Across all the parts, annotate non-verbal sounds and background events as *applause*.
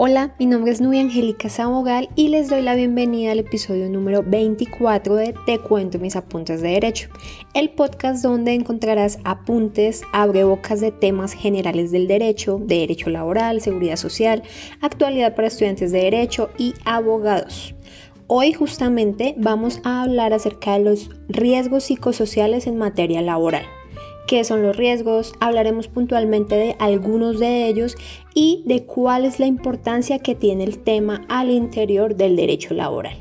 Hola, mi nombre es Nubia Angélica Sabogal y les doy la bienvenida al episodio número 24 de Te cuento mis apuntes de derecho, el podcast donde encontrarás apuntes, abrebocas de temas generales del derecho, de derecho laboral, seguridad social, actualidad para estudiantes de derecho y abogados. Hoy justamente vamos a hablar acerca de los riesgos psicosociales en materia laboral qué son los riesgos, hablaremos puntualmente de algunos de ellos y de cuál es la importancia que tiene el tema al interior del derecho laboral.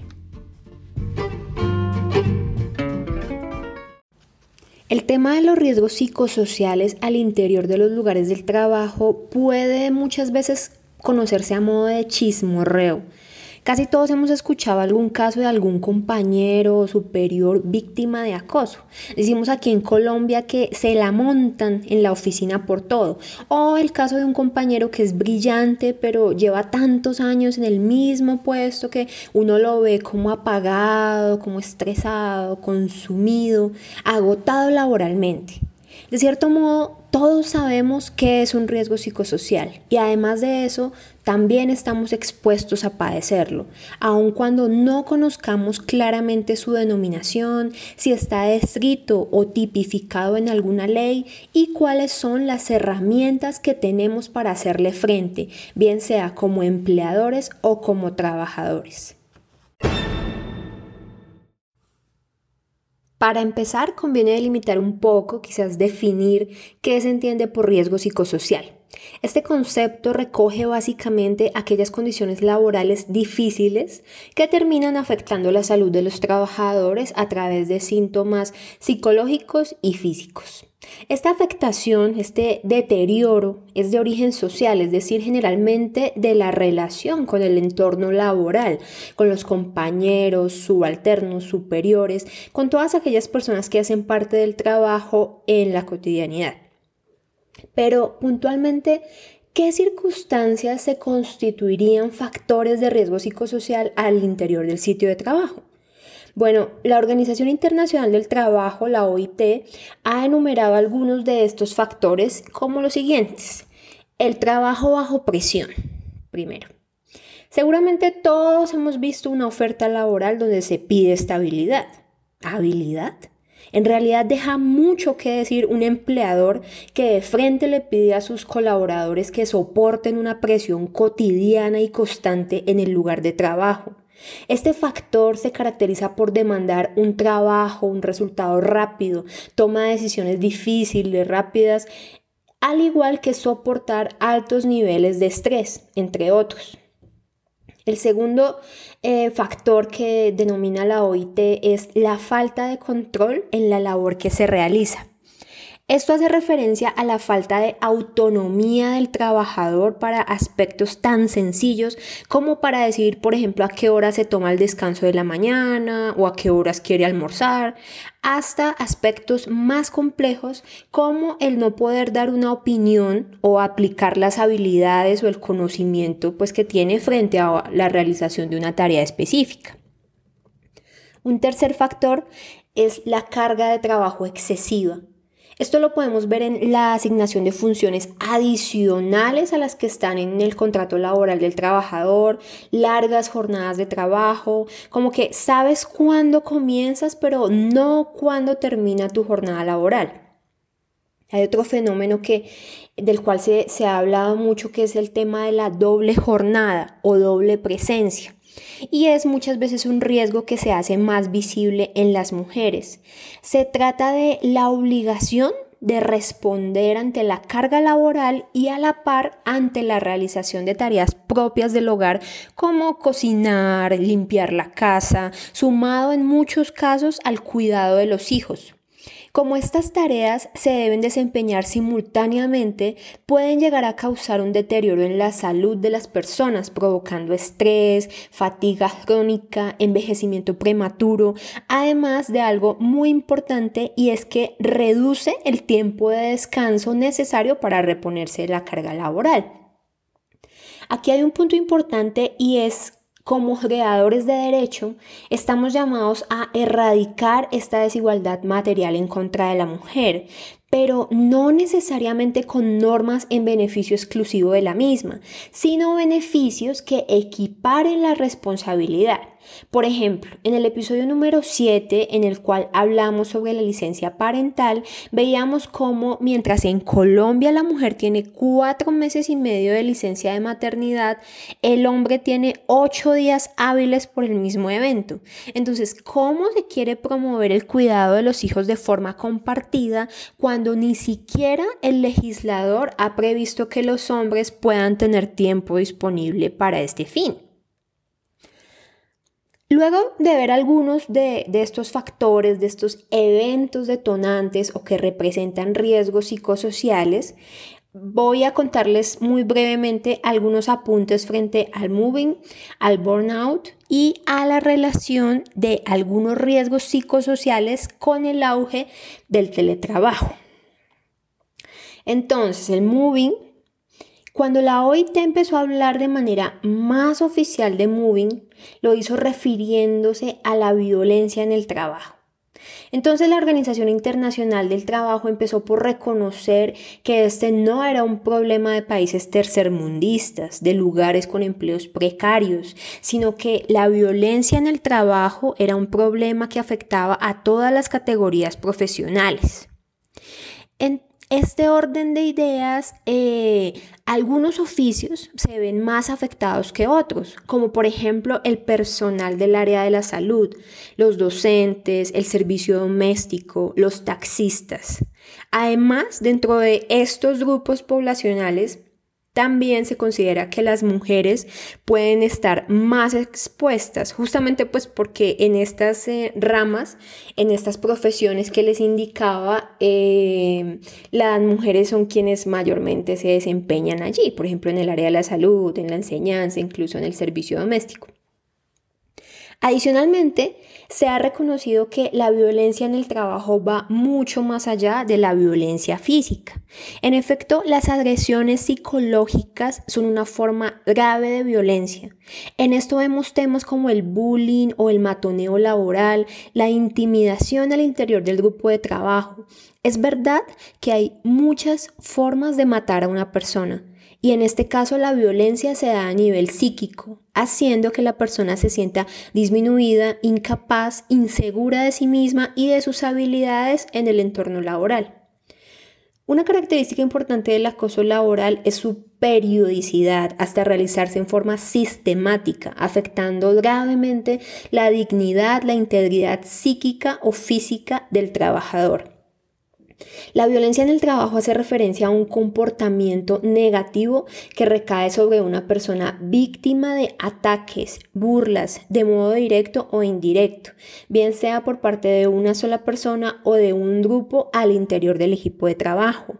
El tema de los riesgos psicosociales al interior de los lugares del trabajo puede muchas veces conocerse a modo de chismorreo Casi todos hemos escuchado algún caso de algún compañero o superior víctima de acoso. Decimos aquí en Colombia que se la montan en la oficina por todo. O el caso de un compañero que es brillante pero lleva tantos años en el mismo puesto que uno lo ve como apagado, como estresado, consumido, agotado laboralmente. De cierto modo, todos sabemos que es un riesgo psicosocial y además de eso, también estamos expuestos a padecerlo, aun cuando no conozcamos claramente su denominación, si está descrito o tipificado en alguna ley y cuáles son las herramientas que tenemos para hacerle frente, bien sea como empleadores o como trabajadores. Para empezar, conviene delimitar un poco, quizás definir qué se entiende por riesgo psicosocial. Este concepto recoge básicamente aquellas condiciones laborales difíciles que terminan afectando la salud de los trabajadores a través de síntomas psicológicos y físicos. Esta afectación, este deterioro, es de origen social, es decir, generalmente de la relación con el entorno laboral, con los compañeros, subalternos, superiores, con todas aquellas personas que hacen parte del trabajo en la cotidianidad. Pero puntualmente, ¿qué circunstancias se constituirían factores de riesgo psicosocial al interior del sitio de trabajo? Bueno, la Organización Internacional del Trabajo, la OIT, ha enumerado algunos de estos factores como los siguientes. El trabajo bajo presión, primero. Seguramente todos hemos visto una oferta laboral donde se pide estabilidad. ¿Habilidad? En realidad deja mucho que decir un empleador que de frente le pide a sus colaboradores que soporten una presión cotidiana y constante en el lugar de trabajo. Este factor se caracteriza por demandar un trabajo, un resultado rápido, toma decisiones difíciles, rápidas, al igual que soportar altos niveles de estrés, entre otros. El segundo eh, factor que denomina la OIT es la falta de control en la labor que se realiza. Esto hace referencia a la falta de autonomía del trabajador para aspectos tan sencillos como para decidir, por ejemplo, a qué hora se toma el descanso de la mañana o a qué horas quiere almorzar, hasta aspectos más complejos como el no poder dar una opinión o aplicar las habilidades o el conocimiento pues, que tiene frente a la realización de una tarea específica. Un tercer factor es la carga de trabajo excesiva. Esto lo podemos ver en la asignación de funciones adicionales a las que están en el contrato laboral del trabajador, largas jornadas de trabajo, como que sabes cuándo comienzas, pero no cuándo termina tu jornada laboral. Hay otro fenómeno que, del cual se, se ha hablado mucho que es el tema de la doble jornada o doble presencia y es muchas veces un riesgo que se hace más visible en las mujeres. Se trata de la obligación de responder ante la carga laboral y a la par ante la realización de tareas propias del hogar como cocinar, limpiar la casa, sumado en muchos casos al cuidado de los hijos. Como estas tareas se deben desempeñar simultáneamente, pueden llegar a causar un deterioro en la salud de las personas, provocando estrés, fatiga crónica, envejecimiento prematuro, además de algo muy importante y es que reduce el tiempo de descanso necesario para reponerse de la carga laboral. Aquí hay un punto importante y es como creadores de derecho, estamos llamados a erradicar esta desigualdad material en contra de la mujer, pero no necesariamente con normas en beneficio exclusivo de la misma, sino beneficios que equiparen la responsabilidad. Por ejemplo, en el episodio número 7, en el cual hablamos sobre la licencia parental, veíamos cómo mientras en Colombia la mujer tiene cuatro meses y medio de licencia de maternidad, el hombre tiene ocho días hábiles por el mismo evento. Entonces, ¿cómo se quiere promover el cuidado de los hijos de forma compartida cuando ni siquiera el legislador ha previsto que los hombres puedan tener tiempo disponible para este fin? Luego de ver algunos de, estos factores, de estos eventos detonantes o que representan riesgos psicosociales, voy a contarles muy brevemente algunos apuntes frente al moving, al burnout y a la relación de algunos riesgos psicosociales con el auge del teletrabajo. Entonces, el moving cuando la OIT empezó a hablar de manera más oficial de moving, lo hizo refiriéndose a la violencia en el trabajo. Entonces la Organización Internacional del Trabajo empezó por reconocer que este no era un problema de países tercermundistas, de lugares con empleos precarios, sino que la violencia en el trabajo era un problema que afectaba a todas las categorías profesionales. En este orden de ideas, eh, algunos oficios se ven más afectados que otros, como por ejemplo el personal del área de la salud, los docentes, el servicio doméstico, los taxistas. Además, dentro de estos grupos poblacionales, también se considera que las mujeres pueden estar más expuestas, justamente pues porque en estas eh, ramas, en estas profesiones que les indicaba, eh, las mujeres son quienes mayormente se desempeñan allí, por ejemplo en el área de la salud, en la enseñanza, incluso en el servicio doméstico. Adicionalmente, se ha reconocido que la violencia en el trabajo va mucho más allá de la violencia física. En efecto, las agresiones psicológicas son una forma grave de violencia. En esto vemos temas como el bullying o el matoneo laboral, la intimidación al interior del grupo de trabajo. Es verdad que hay muchas formas de matar a una persona, y en este caso la violencia se da a nivel psíquico, haciendo que la persona se sienta disminuida, incapaz, insegura de sí misma y de sus habilidades en el entorno laboral. Una característica importante del acoso laboral es su periodicidad hasta realizarse en forma sistemática, afectando gravemente la dignidad, la integridad psíquica o física del trabajador. La violencia en el trabajo hace referencia a un comportamiento negativo que recae sobre una persona víctima de ataques, burlas, de modo directo o indirecto, bien sea por parte de una sola persona o de un grupo al interior del equipo de trabajo.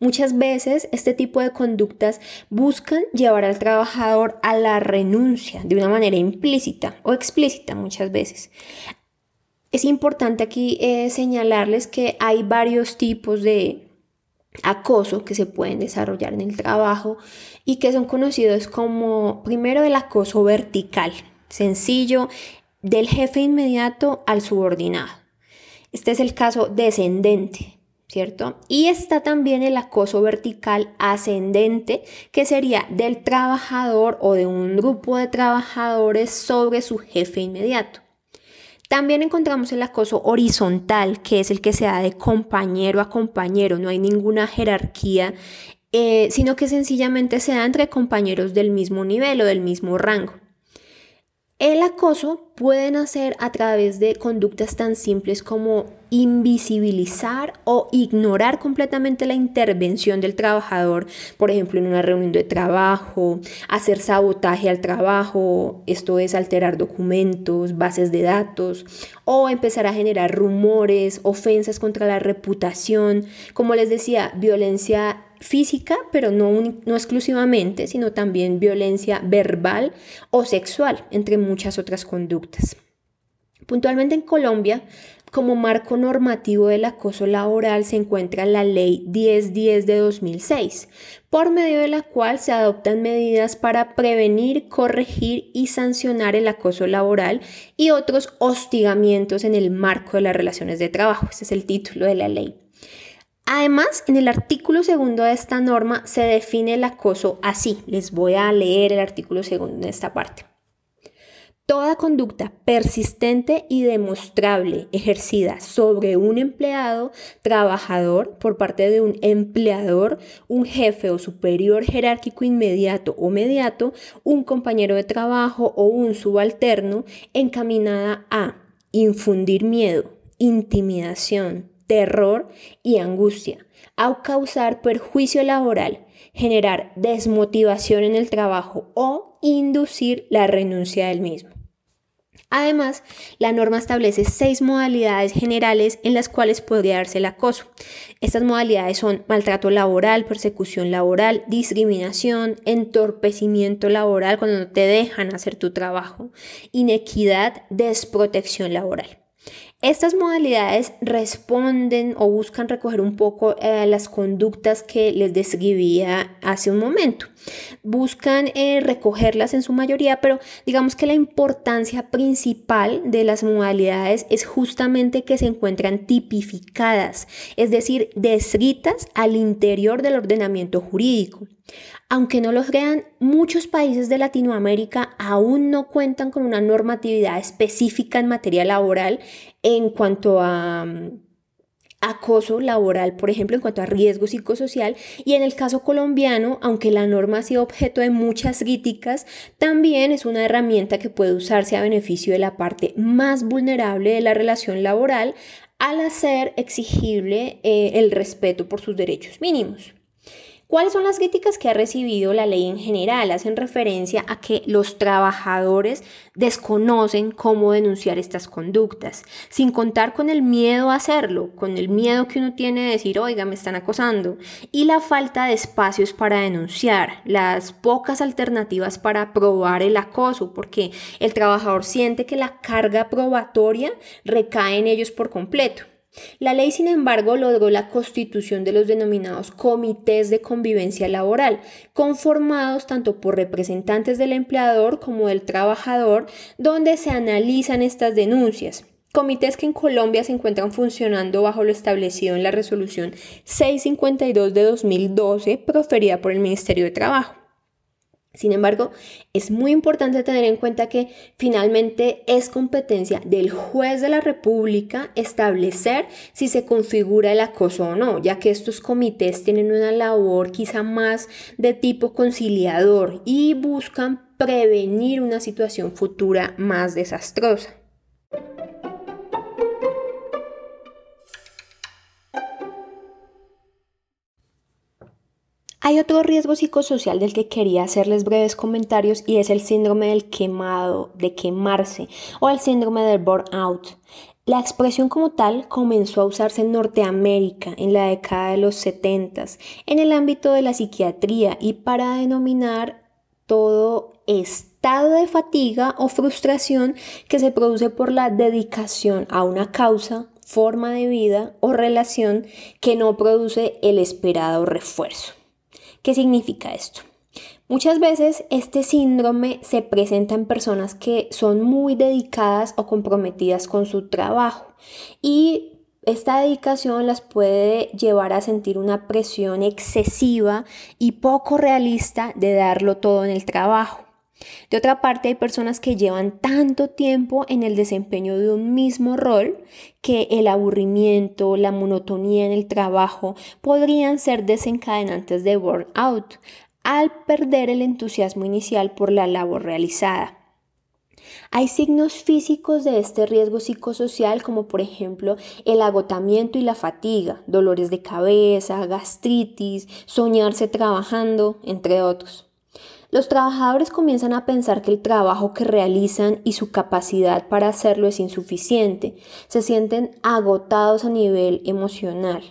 Muchas veces este tipo de conductas buscan llevar al trabajador a la renuncia de una manera implícita o explícita muchas veces. Es importante aquí eh, señalarles que hay varios tipos de acoso que se pueden desarrollar en el trabajo y que son conocidos como primero el acoso vertical, sencillo, del jefe inmediato al subordinado. Este es el caso descendente, ¿cierto? Y está también el acoso vertical ascendente, que sería del trabajador o de un grupo de trabajadores sobre su jefe inmediato. También encontramos el acoso horizontal, que es el que se da de compañero a compañero, no hay ninguna jerarquía, eh, sino que sencillamente se da entre compañeros del mismo nivel o del mismo rango. El acoso puede nacer a través de conductas tan simples como invisibilizar o ignorar completamente la intervención del trabajador, por ejemplo, en una reunión de trabajo, hacer sabotaje al trabajo, esto es alterar documentos, bases de datos, o empezar a generar rumores, ofensas contra la reputación, como les decía, violencia física, pero no, exclusivamente, sino también violencia verbal o sexual, entre muchas otras conductas. Puntualmente en Colombia, como marco normativo del acoso laboral se encuentra la Ley 1010 de 2006, por medio de la cual se adoptan medidas para prevenir, corregir y sancionar el acoso laboral y otros hostigamientos en el marco de las relaciones de trabajo. Ese es el título de la ley. Además, en el artículo segundo de esta norma se define el acoso así. Les voy a leer el artículo segundo en esta parte. Toda conducta persistente y demostrable ejercida sobre un empleado, trabajador, por parte de un empleador, un jefe o superior jerárquico inmediato o mediato, un compañero de trabajo o un subalterno, encaminada a infundir miedo, intimidación, terror y angustia, a causar perjuicio laboral, generar desmotivación en el trabajo o inducir la renuncia del mismo. Además, la norma establece seis modalidades generales en las cuales podría darse el acoso. Estas modalidades son maltrato laboral, persecución laboral, discriminación, entorpecimiento laboral cuando no te dejan hacer tu trabajo, inequidad, desprotección laboral. Estas modalidades responden o buscan recoger un poco eh, las conductas que les describía hace un momento. Buscan eh, recogerlas en su mayoría, pero digamos que la importancia principal de las modalidades es justamente que se encuentran tipificadas, es decir, descritas al interior del ordenamiento jurídico. Aunque no los crean, muchos países de Latinoamérica aún no cuentan con una normatividad específica en materia laboral en cuanto a mm, acoso laboral, por ejemplo, en cuanto a riesgo psicosocial. Y en el caso colombiano, aunque la norma ha sido objeto de muchas críticas, también es una herramienta que puede usarse a beneficio de la parte más vulnerable de la relación laboral al hacer exigible eh, el respeto por sus derechos mínimos. ¿Cuáles son las críticas que ha recibido la ley en general? Hacen referencia a que los trabajadores desconocen cómo denunciar estas conductas, sin contar con el miedo a hacerlo, con el miedo que uno tiene de decir, oiga, me están acosando, y la falta de espacios para denunciar, las pocas alternativas para probar el acoso, porque el trabajador siente que la carga probatoria recae en ellos por completo. La ley, sin embargo, logró la constitución de los denominados comités de convivencia laboral, conformados tanto por representantes del empleador como del trabajador, donde se analizan estas denuncias. Comités que en Colombia se encuentran funcionando bajo lo establecido en la resolución 652 de 2012 proferida por el Ministerio de Trabajo. Sin embargo, es muy importante tener en cuenta que finalmente es competencia del juez de la República establecer si se configura el acoso o no, ya que estos comités tienen una labor quizá más de tipo conciliador y buscan prevenir una situación futura más desastrosa. Hay otro riesgo psicosocial del que quería hacerles breves comentarios y es el síndrome del quemado, de quemarse o el síndrome del burnout. La expresión como tal comenzó a usarse en Norteamérica en la década de los 70 en el ámbito de la psiquiatría y para denominar todo estado de fatiga o frustración que se produce por la dedicación a una causa, forma de vida o relación que no produce el esperado refuerzo. ¿Qué significa esto? Muchas veces este síndrome se presenta en personas que son muy dedicadas o comprometidas con su trabajo y esta dedicación las puede llevar a sentir una presión excesiva y poco realista de darlo todo en el trabajo. De otra parte, hay personas que llevan tanto tiempo en el desempeño de un mismo rol que el aburrimiento, la monotonía en el trabajo podrían ser desencadenantes de burnout al perder el entusiasmo inicial por la labor realizada. Hay signos físicos de este riesgo psicosocial como por ejemplo el agotamiento y la fatiga, dolores de cabeza, gastritis, soñarse trabajando, entre otros. Los trabajadores comienzan a pensar que el trabajo que realizan y su capacidad para hacerlo es insuficiente. Se sienten agotados a nivel emocional.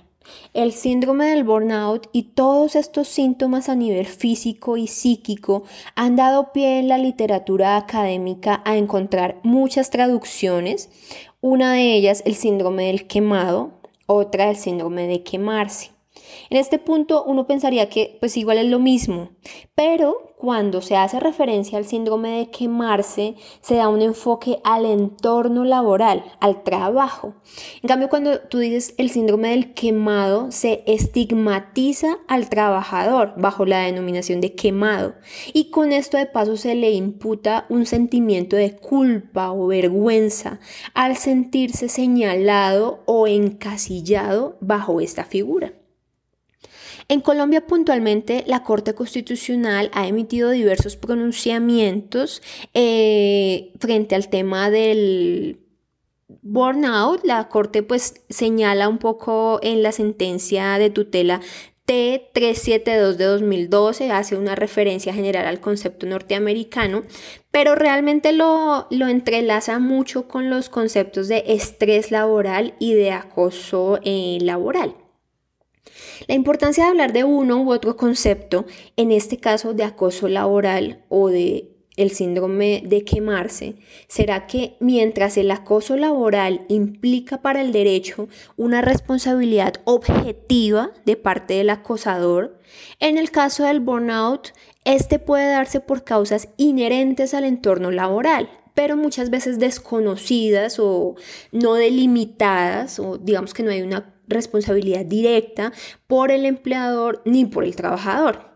El síndrome del burnout y todos estos síntomas a nivel físico y psíquico han dado pie en la literatura académica a encontrar muchas traducciones Una de ellas el síndrome del quemado, otra el síndrome de quemarse. En este punto uno pensaría que pues igual es lo mismo, pero cuando se hace referencia al síndrome de quemarse, se da un enfoque al entorno laboral, al trabajo. En cambio, cuando tú dices el síndrome del quemado, se estigmatiza al trabajador bajo la denominación de quemado y con esto de paso se le imputa un sentimiento de culpa o vergüenza al sentirse señalado o encasillado bajo esta figura. En Colombia puntualmente la Corte Constitucional ha emitido diversos pronunciamientos eh, frente al tema del burnout. La Corte pues señala un poco en la sentencia de tutela T372 de 2012 hace una referencia general al concepto norteamericano, pero realmente lo, lo, entrelaza mucho con los conceptos de estrés laboral y de acoso eh, laboral. La importancia de hablar de uno u otro concepto, en este caso de acoso laboral o de el síndrome de quemarse, será que mientras el acoso laboral implica para el derecho una responsabilidad objetiva de parte del acosador, en el caso del burnout, este puede darse por causas inherentes al entorno laboral, pero muchas veces desconocidas o no delimitadas, o digamos que no hay una responsabilidad directa por el empleador ni por el trabajador.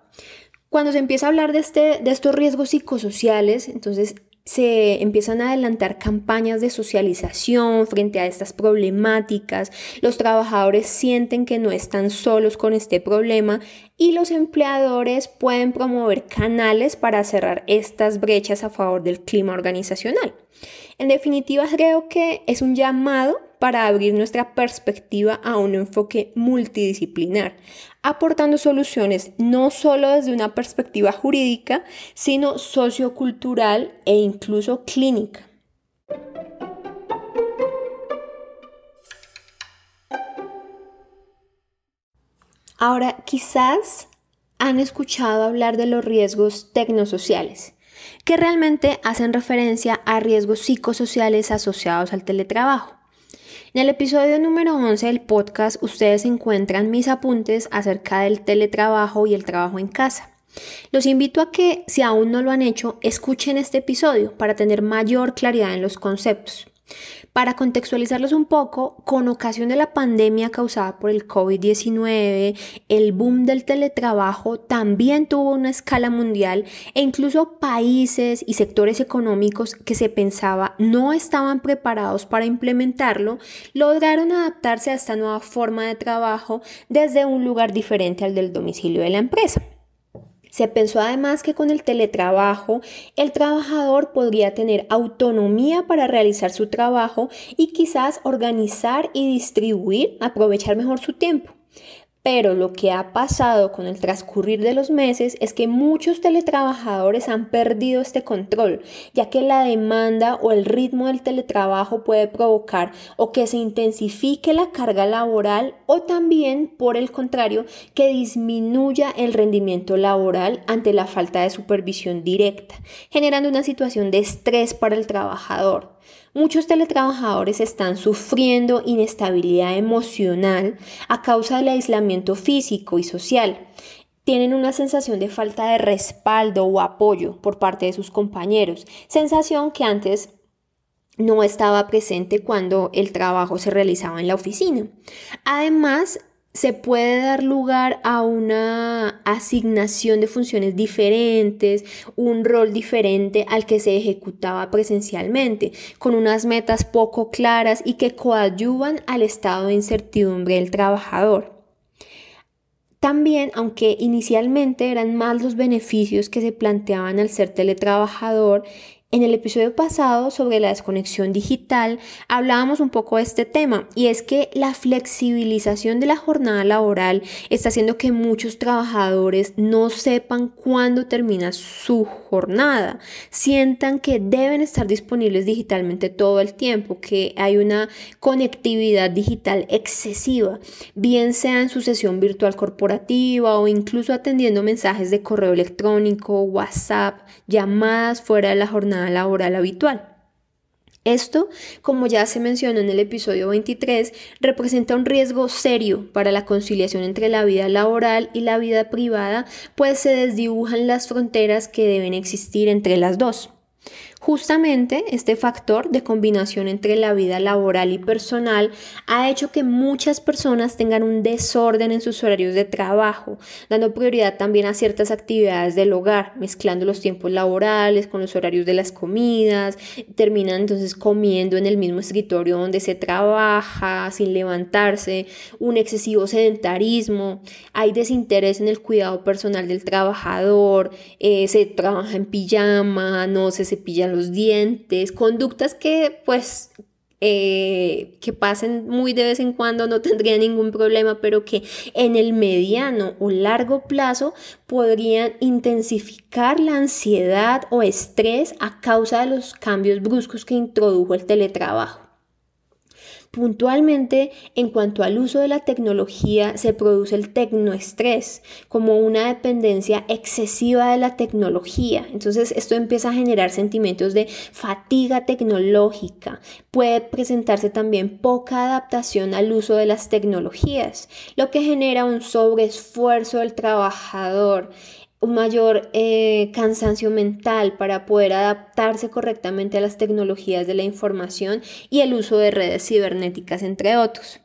Cuando se empieza a hablar de, este, de estos riesgos psicosociales, entonces se empiezan a adelantar campañas de socialización frente a estas problemáticas, los trabajadores sienten que no están solos con este problema y los empleadores pueden promover canales para cerrar estas brechas a favor del clima organizacional. En definitiva, creo que es un llamado para abrir nuestra perspectiva a un enfoque multidisciplinar, aportando soluciones no solo desde una perspectiva jurídica, sino sociocultural e incluso clínica. Ahora, quizás han escuchado hablar de los riesgos tecnosociales, que realmente hacen referencia a riesgos psicosociales asociados al teletrabajo. En el episodio número 11 del podcast ustedes encuentran mis apuntes acerca del teletrabajo y el trabajo en casa. Los invito a que, si aún no lo han hecho, escuchen este episodio para tener mayor claridad en los conceptos. Para contextualizarlos un poco, con ocasión de la pandemia causada por el COVID-19, el boom del teletrabajo también tuvo una escala mundial e incluso países y sectores económicos que se pensaba no estaban preparados para implementarlo, lograron adaptarse a esta nueva forma de trabajo desde un lugar diferente al del domicilio de la empresa. Se pensó además que con el teletrabajo el trabajador podría tener autonomía para realizar su trabajo y quizás organizar y distribuir, aprovechar mejor su tiempo. Pero lo que ha pasado con el transcurrir de los meses es que muchos teletrabajadores han perdido este control, ya que la demanda o el ritmo del teletrabajo puede provocar o que se intensifique la carga laboral o también, por el contrario, que disminuya el rendimiento laboral ante la falta de supervisión directa, generando una situación de estrés para el trabajador. Muchos teletrabajadores están sufriendo inestabilidad emocional a causa del aislamiento físico y social. Tienen una sensación de falta de respaldo o apoyo por parte de sus compañeros, sensación que antes no estaba presente cuando el trabajo se realizaba en la oficina. Además, se puede dar lugar a una asignación de funciones diferentes, un rol diferente al que se ejecutaba presencialmente, con unas metas poco claras y que coadyuvan al estado de incertidumbre del trabajador. También, aunque inicialmente eran más los beneficios que se planteaban al ser teletrabajador, en el episodio pasado sobre la desconexión digital hablábamos un poco de este tema y es que la flexibilización de la jornada laboral está haciendo que muchos trabajadores no sepan cuándo termina su jornada, sientan que deben estar disponibles digitalmente todo el tiempo, que hay una conectividad digital excesiva, bien sea en su sesión virtual corporativa o incluso atendiendo mensajes de correo electrónico, WhatsApp, llamadas fuera de la jornada laboral habitual. Esto, como ya se mencionó en el episodio 23, representa un riesgo serio para la conciliación entre la vida laboral y la vida privada, pues se desdibujan las fronteras que deben existir entre las dos. Justamente este factor de combinación entre la vida laboral y personal ha hecho que muchas personas tengan un desorden en sus horarios de trabajo, dando prioridad también a ciertas actividades del hogar, mezclando los tiempos laborales con los horarios de las comidas, terminan entonces comiendo en el mismo escritorio donde se trabaja, sin levantarse, un excesivo sedentarismo, hay desinterés en el cuidado personal del trabajador, eh, se trabaja en pijama, no se cepilla los dientes, conductas que pues eh, que pasen muy de vez en cuando no *laughs* tendría ningún problema, pero que en el mediano o largo plazo podrían intensificar la ansiedad o estrés a causa de los cambios bruscos que introdujo el teletrabajo. Puntualmente, en cuanto al uso de la tecnología, se produce el tecnoestrés, como una dependencia excesiva de la tecnología. Entonces, esto empieza a generar sentimientos de fatiga tecnológica. Puede presentarse también poca adaptación al uso de las tecnologías, lo que genera un sobreesfuerzo del trabajador un mayor eh, cansancio mental para poder adaptarse correctamente a las tecnologías de la información y el uso de redes cibernéticas, entre otros.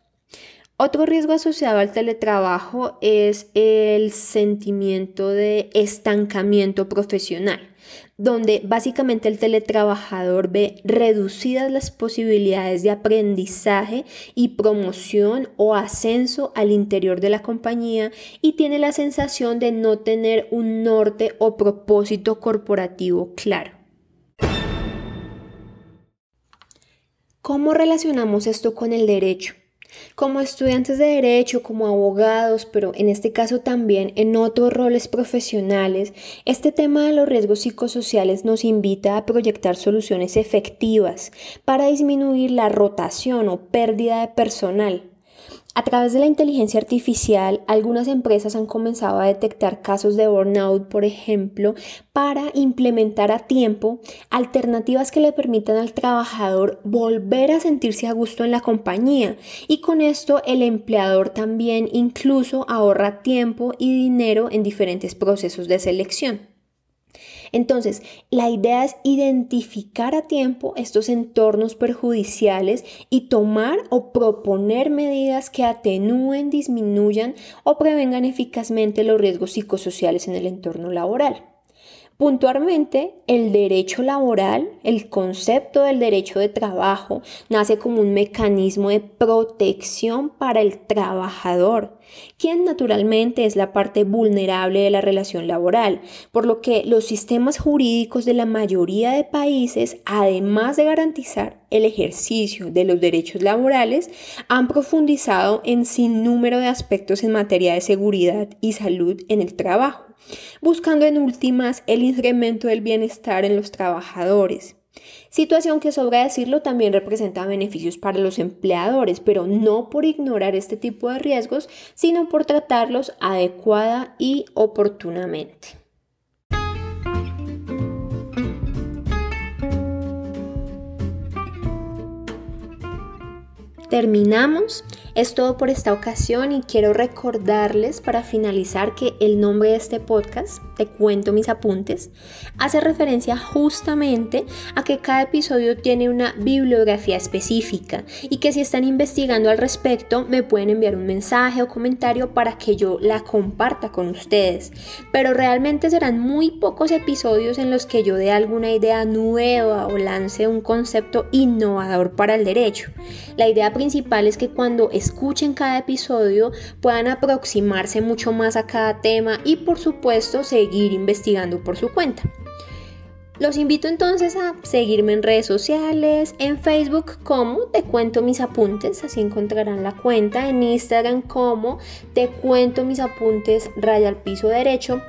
Otro riesgo asociado al teletrabajo es el sentimiento de estancamiento profesional donde básicamente el teletrabajador ve reducidas las posibilidades de aprendizaje y promoción o ascenso al interior de la compañía y tiene la sensación de no tener un norte o propósito corporativo claro. ¿Cómo relacionamos esto con el derecho? Como estudiantes de derecho, como abogados, pero en este caso también en otros roles profesionales, este tema de los riesgos psicosociales nos invita a proyectar soluciones efectivas para disminuir la rotación o pérdida de personal a través de la inteligencia artificial, algunas empresas han comenzado a detectar casos de burnout, por ejemplo, para implementar a tiempo alternativas que le permitan al trabajador volver a sentirse a gusto en la compañía. Y con esto el empleador también incluso ahorra tiempo y dinero en diferentes procesos de selección. Entonces, la idea es identificar a tiempo estos entornos perjudiciales y tomar o proponer medidas que atenúen, disminuyan o prevengan eficazmente los riesgos psicosociales en el entorno laboral. Puntualmente, el derecho laboral, el concepto del derecho de trabajo, nace como un mecanismo de protección para el trabajador, quien naturalmente es la parte vulnerable de la relación laboral, por lo que los sistemas jurídicos de la mayoría de países, además de garantizar el ejercicio de los derechos laborales, han profundizado en sin número de aspectos en materia de seguridad y salud en el trabajo buscando en últimas el incremento del bienestar en los trabajadores. Situación que sobra decirlo también representa beneficios para los empleadores, pero no por ignorar este tipo de riesgos, sino por tratarlos adecuada y oportunamente. Terminamos es todo por esta ocasión y quiero recordarles para finalizar que el nombre de este podcast, Te cuento mis apuntes, hace referencia justamente a que cada episodio tiene una bibliografía específica y que si están investigando al respecto me pueden enviar un mensaje o comentario para que yo la comparta con ustedes. Pero realmente serán muy pocos episodios en los que yo dé alguna idea nueva o lance un concepto innovador para el derecho. La idea principal es que cuando escuchen cada episodio, puedan aproximarse mucho más a cada tema y por supuesto seguir investigando por su cuenta. Los invito entonces a seguirme en redes sociales, en Facebook como Te Cuento Mis Apuntes, así encontrarán la cuenta, en Instagram como Te Cuento Mis Apuntes Raya al Piso Derecho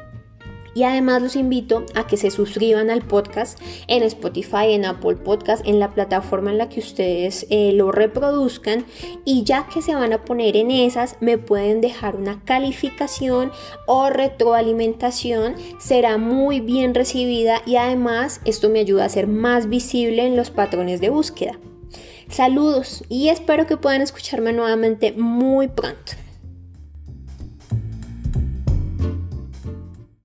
Y además los invito a que se suscriban al podcast en Spotify, en Apple Podcast, en la plataforma en la que ustedes eh, lo reproduzcan. Y ya que se van a poner en esas, me pueden dejar una calificación o retroalimentación. Será muy bien recibida y además esto me ayuda a ser más visible en los patrones de búsqueda. Saludos y espero que puedan escucharme nuevamente muy pronto.